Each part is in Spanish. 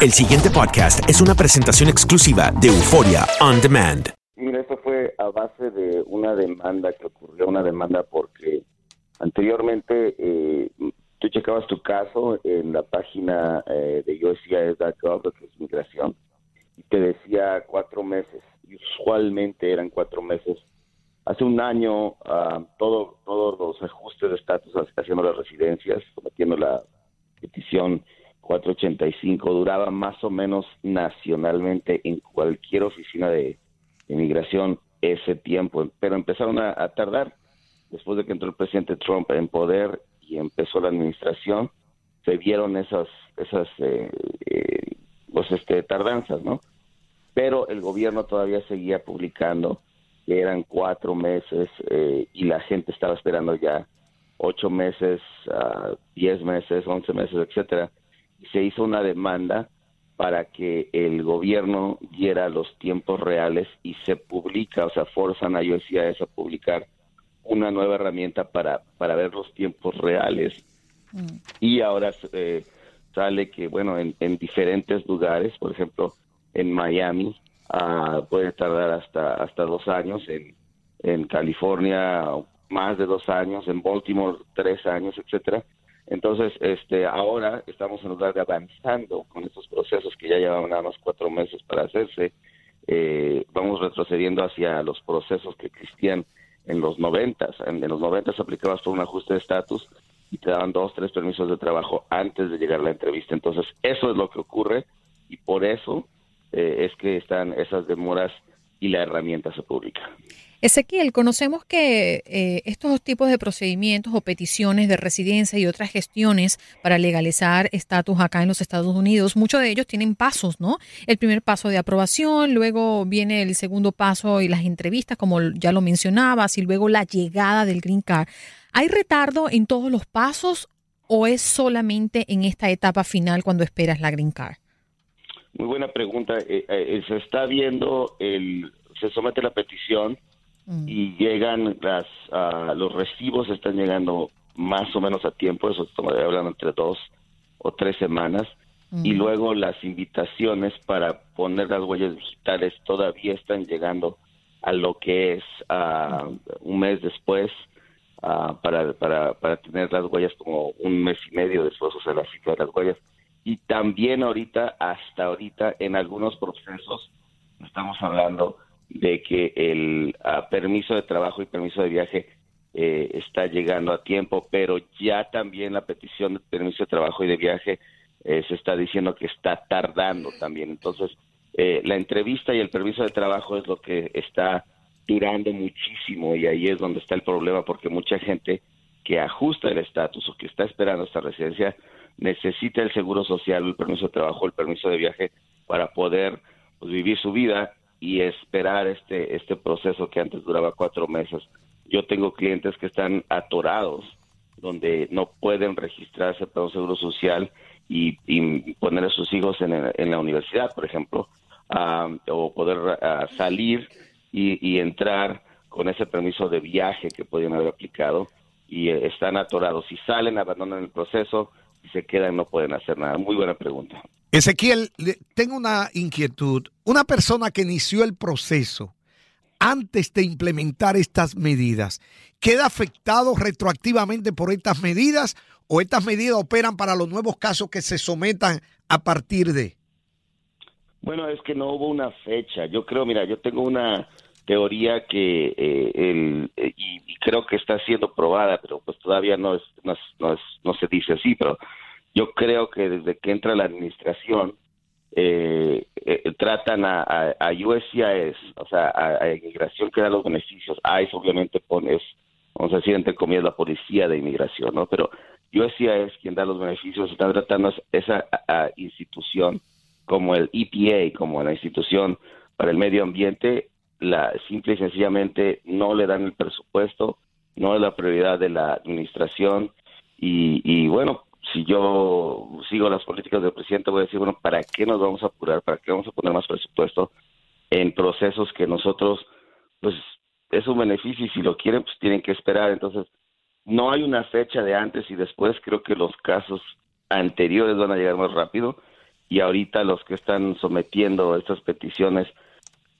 El siguiente podcast es una presentación exclusiva de Euforia On Demand. Mira, esto fue a base de una demanda que ocurrió, una demanda porque anteriormente eh, tú checabas tu caso en la página eh, de USCIS.gov, que es migración, y te decía cuatro meses, y usualmente eran cuatro meses. Hace un año, ah, todo, todos los ajustes de estatus haciendo las residencias, sometiendo la petición 485, duraba más o menos nacionalmente en cualquier oficina de inmigración ese tiempo, pero empezaron a, tardar después de que entró el presidente Trump en poder y empezó la administración, se vieron esas esas eh, eh, pues, este tardanzas, ¿no? Pero el gobierno todavía seguía publicando que eran cuatro meses eh, y la gente estaba esperando ya ocho meses, uh, diez meses, once meses, etcétera. Se hizo una demanda para que el gobierno diera los tiempos reales y se publica, o sea, forzan a USCIS a publicar una nueva herramienta para, para ver los tiempos reales. Mm. Y ahora eh, sale que, bueno, en, diferentes lugares, por ejemplo, en Miami, uh, puede tardar hasta, hasta dos años, en, en California más de dos años, en Baltimore tres años, etcétera. Entonces, este, ahora estamos en lugar de avanzando con estos procesos que ya llevaban nada más cuatro meses para hacerse, eh, vamos retrocediendo hacia los procesos que existían en los noventas. En, los noventas aplicabas por un ajuste de estatus y te daban dos, tres permisos de trabajo antes de llegar a la entrevista. Entonces, eso es lo que ocurre y por eso eh, es que están esas demoras y la herramienta se publica. Ezequiel, conocemos que eh, estos tipos de procedimientos o peticiones de residencia y otras gestiones para legalizar estatus acá en los Estados Unidos, muchos de ellos tienen pasos, ¿no? El primer paso de aprobación, luego viene el segundo paso y las entrevistas, como ya lo mencionabas, y luego la llegada del Green Card. ¿Hay retardo en todos los pasos o es solamente en esta etapa final cuando esperas la Green Card? Muy buena pregunta. Eh, eh, se está viendo, el, se somete la petición Mm. y llegan las los recibos están llegando más o menos a tiempo, eso estamos hablando entre dos o tres semanas, y mm. luego las invitaciones para poner las huellas digitales todavía están llegando a lo que es un mes después para, para, para tener las huellas como un mes y medio después, o sea, la cita de las huellas. Y también ahorita, hasta ahorita, en algunos procesos, estamos hablando de que el permiso de trabajo y permiso de viaje eh, está llegando a tiempo, pero ya también la petición de permiso de trabajo y de viaje eh, se está diciendo que está tardando también. Entonces, eh, la entrevista y el permiso de trabajo es lo que está durando muchísimo y ahí es donde está el problema porque mucha gente que ajusta el estatus o que está esperando esta residencia necesita el seguro social, el permiso de trabajo, el permiso de viaje para poder pues, vivir su vida y esperar este, este proceso que antes duraba cuatro meses. Yo tengo clientes que están atorados, donde no pueden registrarse para un seguro social y, poner a sus hijos en, en la universidad, por ejemplo, o poder salir y, y, entrar con ese permiso de viaje que podían haber aplicado y eh, están atorados. Si salen, abandonan el proceso, y se quedan, no pueden hacer nada. Muy buena pregunta. Ezequiel, tengo una inquietud. Una persona que inició el proceso antes de implementar estas medidas, ¿queda afectado retroactivamente por estas medidas o estas medidas operan para los nuevos casos que se sometan a partir de? Bueno, es que no hubo una fecha. Yo creo, mira, yo tengo una teoría que eh, eh, y, creo que está siendo probada, pero pues todavía no es, no, es, no, se dice así, pero yo creo que desde que entra la administración eh, tratan a, a, USCIS, o sea, a, inmigración que da los beneficios. ICE obviamente pone, vamos a decir entre comillas, la policía de inmigración, ¿no? Pero USCIS quien da los beneficios, están tratando esa institución como el EPA, como la institución para el medio ambiente, la simple y sencillamente no le dan el presupuesto, no es la prioridad de la administración y, bueno, si yo sigo las políticas del presidente voy a decir, bueno, ¿para qué nos vamos a apurar? ¿Para qué vamos a poner más presupuesto en procesos que nosotros, pues es un beneficio y si lo quieren, pues tienen que esperar. Entonces, no hay una fecha de antes y después, creo que los casos anteriores van a llegar más rápido y ahorita los que están sometiendo estas peticiones,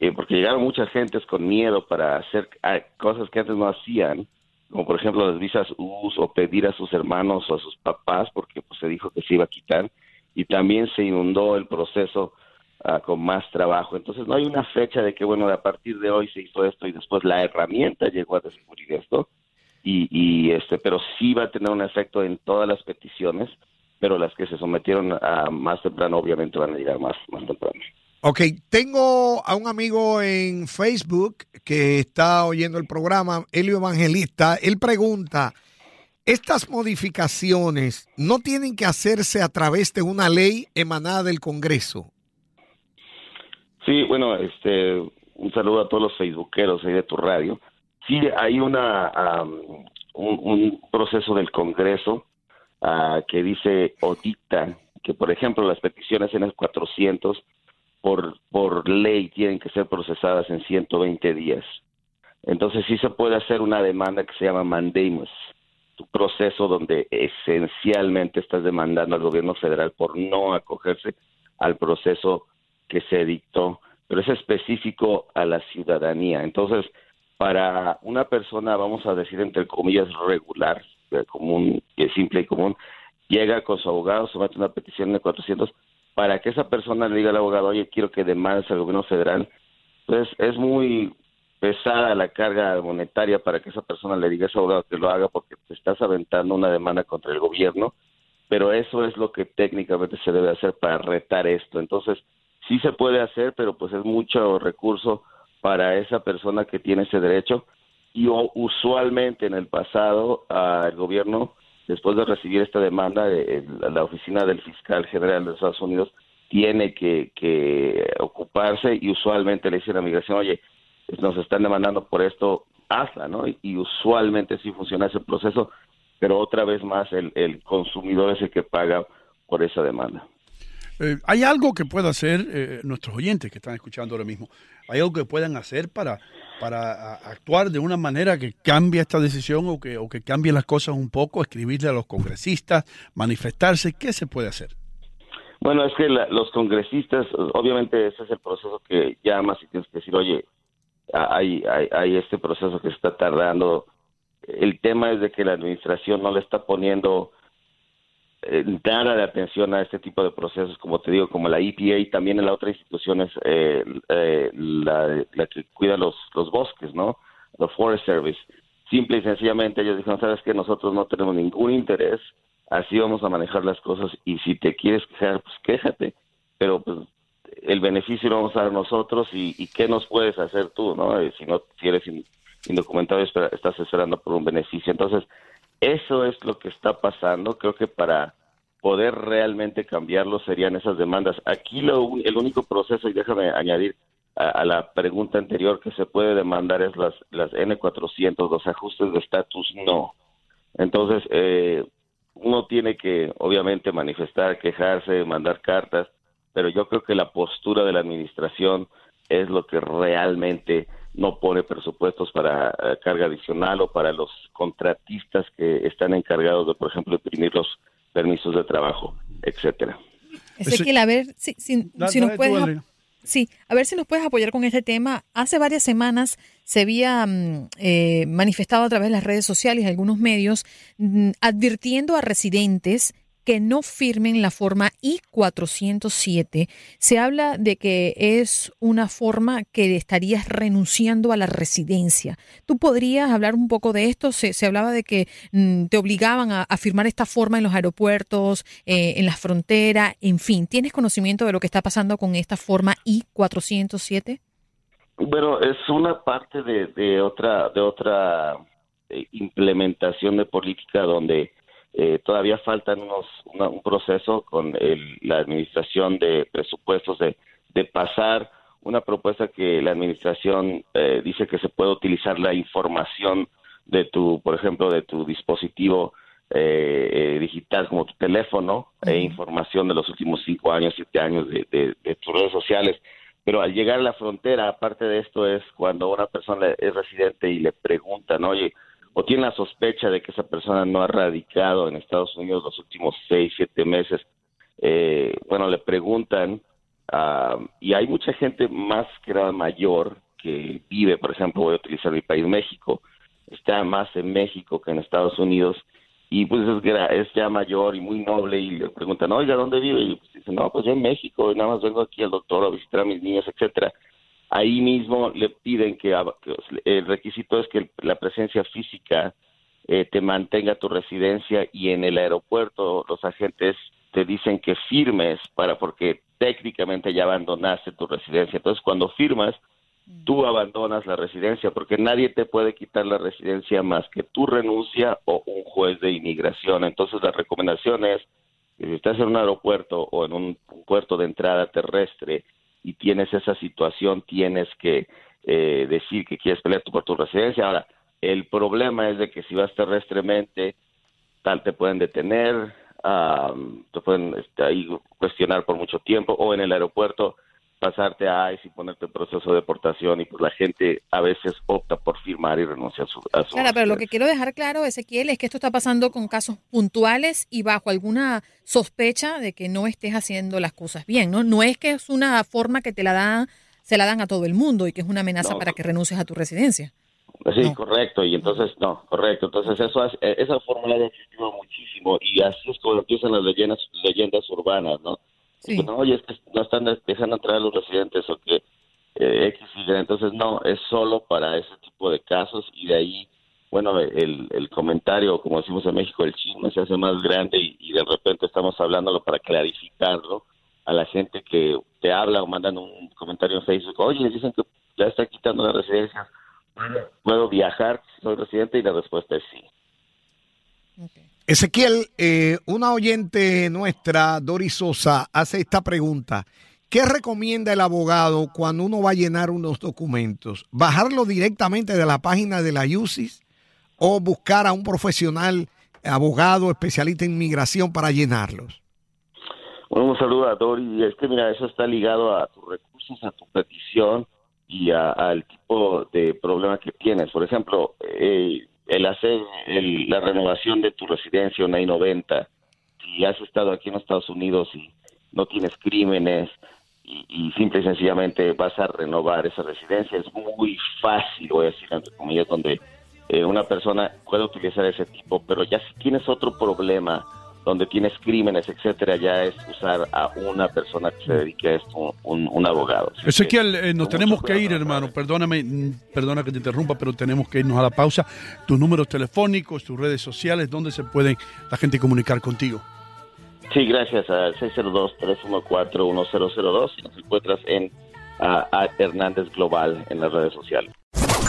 eh, porque llegaron muchas gentes con miedo para hacer ah, cosas que antes no hacían, como por ejemplo las visas US o pedir a sus hermanos o a sus papás, porque pues, se dijo que se iba a quitar, y también se inundó el proceso ah, con más trabajo. Entonces no hay una fecha de que, bueno, a partir de hoy se hizo esto y después la herramienta llegó a descubrir esto, y, y este, pero sí va a tener un efecto en todas las peticiones, pero las que se sometieron a más temprano obviamente van a llegar más, más temprano. Ok, tengo a un amigo en Facebook que está oyendo el programa, Elio Evangelista. Él pregunta, ¿estas modificaciones no tienen que hacerse a través de una ley emanada del Congreso? Sí, bueno, este, un saludo a todos los facebookeros ahí de tu radio. Sí, hay una um, un, proceso del Congreso uh, que dice o dicta que, por ejemplo, las peticiones en el 400 por, por ley tienen que ser procesadas en 120 días. Entonces sí se puede hacer una demanda que se llama mandamus, un proceso donde esencialmente estás demandando al gobierno federal por no acogerse al proceso que se dictó, pero es específico a la ciudadanía. Entonces, para una persona, vamos a decir entre comillas, regular, común, simple y común, llega con su abogado, somete una petición de 400 para que esa persona le diga al abogado, oye, quiero que demandes al gobierno federal, pues es muy pesada la carga monetaria para que esa persona le diga a ese abogado que lo haga porque te estás aventando una demanda contra el gobierno, pero eso es lo que técnicamente se debe hacer para retar esto. Entonces, sí se puede hacer, pero pues es mucho recurso para esa persona que tiene ese derecho y usualmente en el pasado el gobierno después de recibir esta demanda, la oficina del fiscal general de Estados Unidos tiene que, ocuparse y usualmente le dicen a migración, oye, nos están demandando por esto, hazla, ¿no? Y, usualmente sí funciona ese proceso, pero otra vez más el, el consumidor es el que paga por esa demanda. Eh, ¿Hay algo que pueda hacer eh, nuestros oyentes que están escuchando ahora mismo? ¿Hay algo que puedan hacer para, para actuar de una manera que cambie esta decisión o que, o que cambie las cosas un poco? Escribirle a los congresistas, manifestarse, ¿qué se puede hacer? Bueno, es que los congresistas, obviamente ese es el proceso que llamas y tienes que decir, oye, hay, hay, hay este proceso que está tardando. El tema es de que la administración no le está poniendo nada de atención a este tipo de procesos, como te digo, como la EPA y también en la otra institución es eh, eh, la, que cuida los, bosques, ¿no? The Forest Service. Simple y sencillamente ellos dijeron, sabes que nosotros no tenemos ningún interés, así vamos a manejar las cosas y si te quieres quejar, pues quéjate, pero pues el beneficio lo vamos a dar nosotros y, qué nos puedes hacer tú, ¿no? Si no si eres indocumentado estás esperando por un beneficio. Entonces, eso es lo que está pasando. Creo que para poder realmente cambiarlo serían esas demandas. Aquí lo, el único proceso, y déjame añadir a, la pregunta anterior, que se puede demandar es las, las N400, los ajustes de estatus, no. Entonces, eh, uno tiene que, obviamente, manifestar, quejarse, mandar cartas, pero yo creo que la postura de la administración es lo que realmente no pone presupuestos para eh, carga adicional o para los contratistas que están encargados de, por ejemplo, imprimir los permisos de trabajo, etcétera. Ezequiel, a ver si, si, nos puedes... Sí, a ver si nos puedes apoyar con este tema. Hace varias semanas se había mm, eh, manifestado a través de las redes sociales y algunos medios mm, advirtiendo a residentes que no firmen la forma I-407. Se habla de que es una forma que estarías renunciando a la residencia. ¿Tú podrías hablar un poco de esto? Se, hablaba de que mm, te obligaban a, firmar esta forma en los aeropuertos, eh, en las fronteras, en fin. ¿Tienes conocimiento de lo que está pasando con esta forma I-407? Bueno, es una parte de, otra, de otra eh, implementación de política donde eh, todavía falta unos, un proceso con la administración de presupuestos de, pasar una propuesta que la administración eh, dice que se puede utilizar la información de tu, por ejemplo, de tu dispositivo eh, digital como tu teléfono e información de los últimos cinco años, siete años de, de, tus redes sociales. Pero al llegar a la frontera, aparte de esto, es cuando una persona es residente y le preguntan, oye, o tiene la sospecha de que esa persona no ha radicado en Estados Unidos los últimos seis, siete meses, eh, bueno, le preguntan, ah, y hay mucha gente más que nada mayor que vive, por ejemplo, voy a utilizar mi país, México, está más en México que en Estados Unidos, y pues es, es ya mayor y muy noble, y le preguntan, oiga, ¿dónde vive? Y pues dice, no, pues yo en México, y nada más vengo aquí al doctor a visitar a mis niños, etcétera. Ahí mismo le piden que, el requisito es que la presencia física eh, te mantenga tu residencia y en el aeropuerto los agentes te dicen que firmes para porque técnicamente ya abandonaste tu residencia. Entonces cuando firmas, tú abandonas la residencia porque nadie te puede quitar la residencia más que tu renuncia o un juez de inmigración. Entonces la recomendación es que si estás en un aeropuerto o en un puerto de entrada terrestre y tienes esa situación, tienes que eh, decir que quieres pelear por tu residencia. Ahora, el problema es de que si vas terrestremente, tal te pueden detener, te pueden este, ahí cuestionar por mucho tiempo, o en el aeropuerto pasarte a ICE y ponerte en proceso de deportación y pues la gente a veces opta por firmar y renuncia a su, a su Claro, pero lo que quiero dejar claro, Ezequiel, es que esto está pasando con casos puntuales y bajo alguna sospecha de que no estés haciendo las cosas bien, ¿no? No es que es una forma que te la dan, se la dan a todo el mundo y que es una amenaza No. para que renuncies a tu residencia. Sí, No. correcto, y entonces, no, correcto, entonces eso hace- eh, esa fórmula ha existido muchísimo y así es como empiezan las leyendas, leyendas urbanas, ¿no? Sí. No, oye, es que no están dejando entrar a los residentes o que eh, X, Y, entonces no, es solo para ese tipo de casos y de ahí, bueno, el, el comentario, como decimos en México, el chisme se hace más grande y, y de repente estamos hablándolo para clarificarlo a la gente que te habla o mandan un comentario en Facebook, oye, dicen que ya está quitando la residencia, ¿puedo viajar si soy residente? Y la respuesta es sí. Ezequiel, eh, una oyente nuestra, Doris Sosa, hace esta pregunta. ¿Qué recomienda el abogado cuando uno va a llenar unos documentos? ¿Bajarlo directamente de la página de la UCIS o buscar a un profesional, abogado, especialista en inmigración para llenarlos? Bueno, un saludo a Dori. Es que mira, eso está ligado a tus recursos, a tu petición y al tipo de problema que tienes. Por ejemplo, eh, el hacer el- la renovación de tu residencia, una I-90, si has estado aquí en Estados Unidos y no tienes crímenes y, y simple y sencillamente vas a renovar esa residencia, es muy fácil, voy a decir entre comillas, donde eh, una persona puede utilizar ese tipo, pero ya si tienes otro problema donde tienes crímenes, etcétera, ya es usar a una persona que se dedique a esto, un, un abogado. Así Ezequiel, eh, nos tenemos que ir, hermano. Perdóname, mm, perdona que te interrumpa, pero tenemos que irnos a la pausa. Tus números telefónicos, tus redes sociales, ¿dónde se puede la gente comunicar contigo? Sí, gracias al 602-314-1002 y nos encuentras en ah, a Hernández Global en las redes sociales.